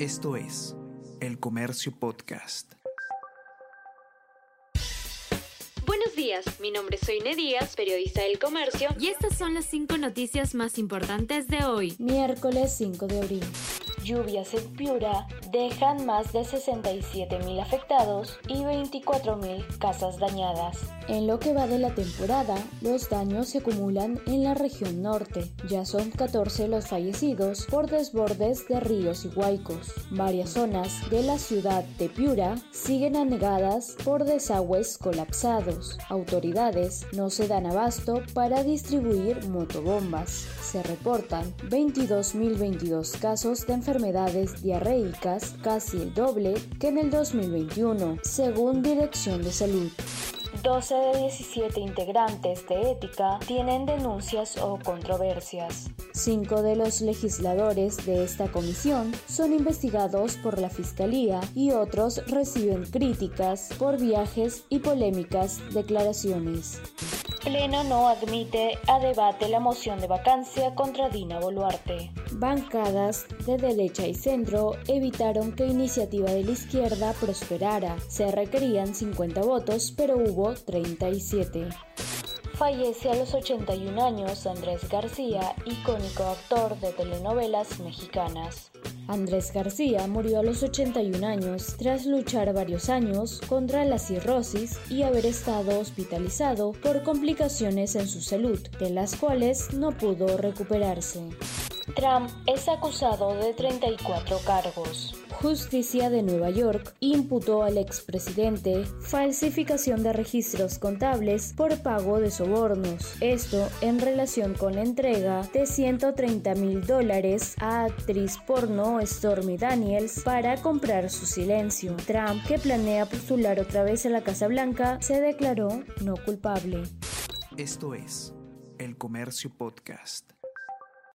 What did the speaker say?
Esto es El Comercio Podcast. Buenos días, mi nombre es Soine Díaz, periodista del Comercio, y estas son las cinco noticias más importantes de hoy, miércoles 5 de abril. Lluvias en Piura dejan más de 67.000 afectados y 24.000 casas dañadas. En lo que va de la temporada, los daños se acumulan en la región norte. Ya son 14 los fallecidos por desbordes de ríos y huaicos. Varias zonas de la ciudad de Piura siguen anegadas por desagües colapsados. Autoridades no se dan abasto para distribuir motobombas. Se reportan 22.022 casos de enfermedades diarreicas, casi el doble que en el 2021, según Dirección de Salud. 12 de 17 integrantes de ética tienen denuncias o controversias. Cinco de los legisladores de esta comisión son investigados por la Fiscalía y otros reciben críticas por viajes y polémicas declaraciones. Pleno no admite a debate la moción de vacancia contra Dina Boluarte. Bancadas de derecha y centro evitaron que iniciativa de la izquierda prosperara. Se requerían 50 votos, pero hubo 37. Fallece a los 81 años Andrés García, icónico actor de telenovelas mexicanas. Andrés García murió a los 81 años tras luchar varios años contra la cirrosis y haber estado hospitalizado por complicaciones en su salud, de las cuales no pudo recuperarse. Trump es acusado de 34 cargos. Justicia de Nueva York imputó al expresidente falsificación de registros contables por pago de sobornos. Esto en relación con la entrega de 130 mil dólares a actriz porno Stormy Daniels para comprar su silencio. Trump, que planea postular otra vez a la Casa Blanca, se declaró no culpable. Esto es El Comercio Podcast.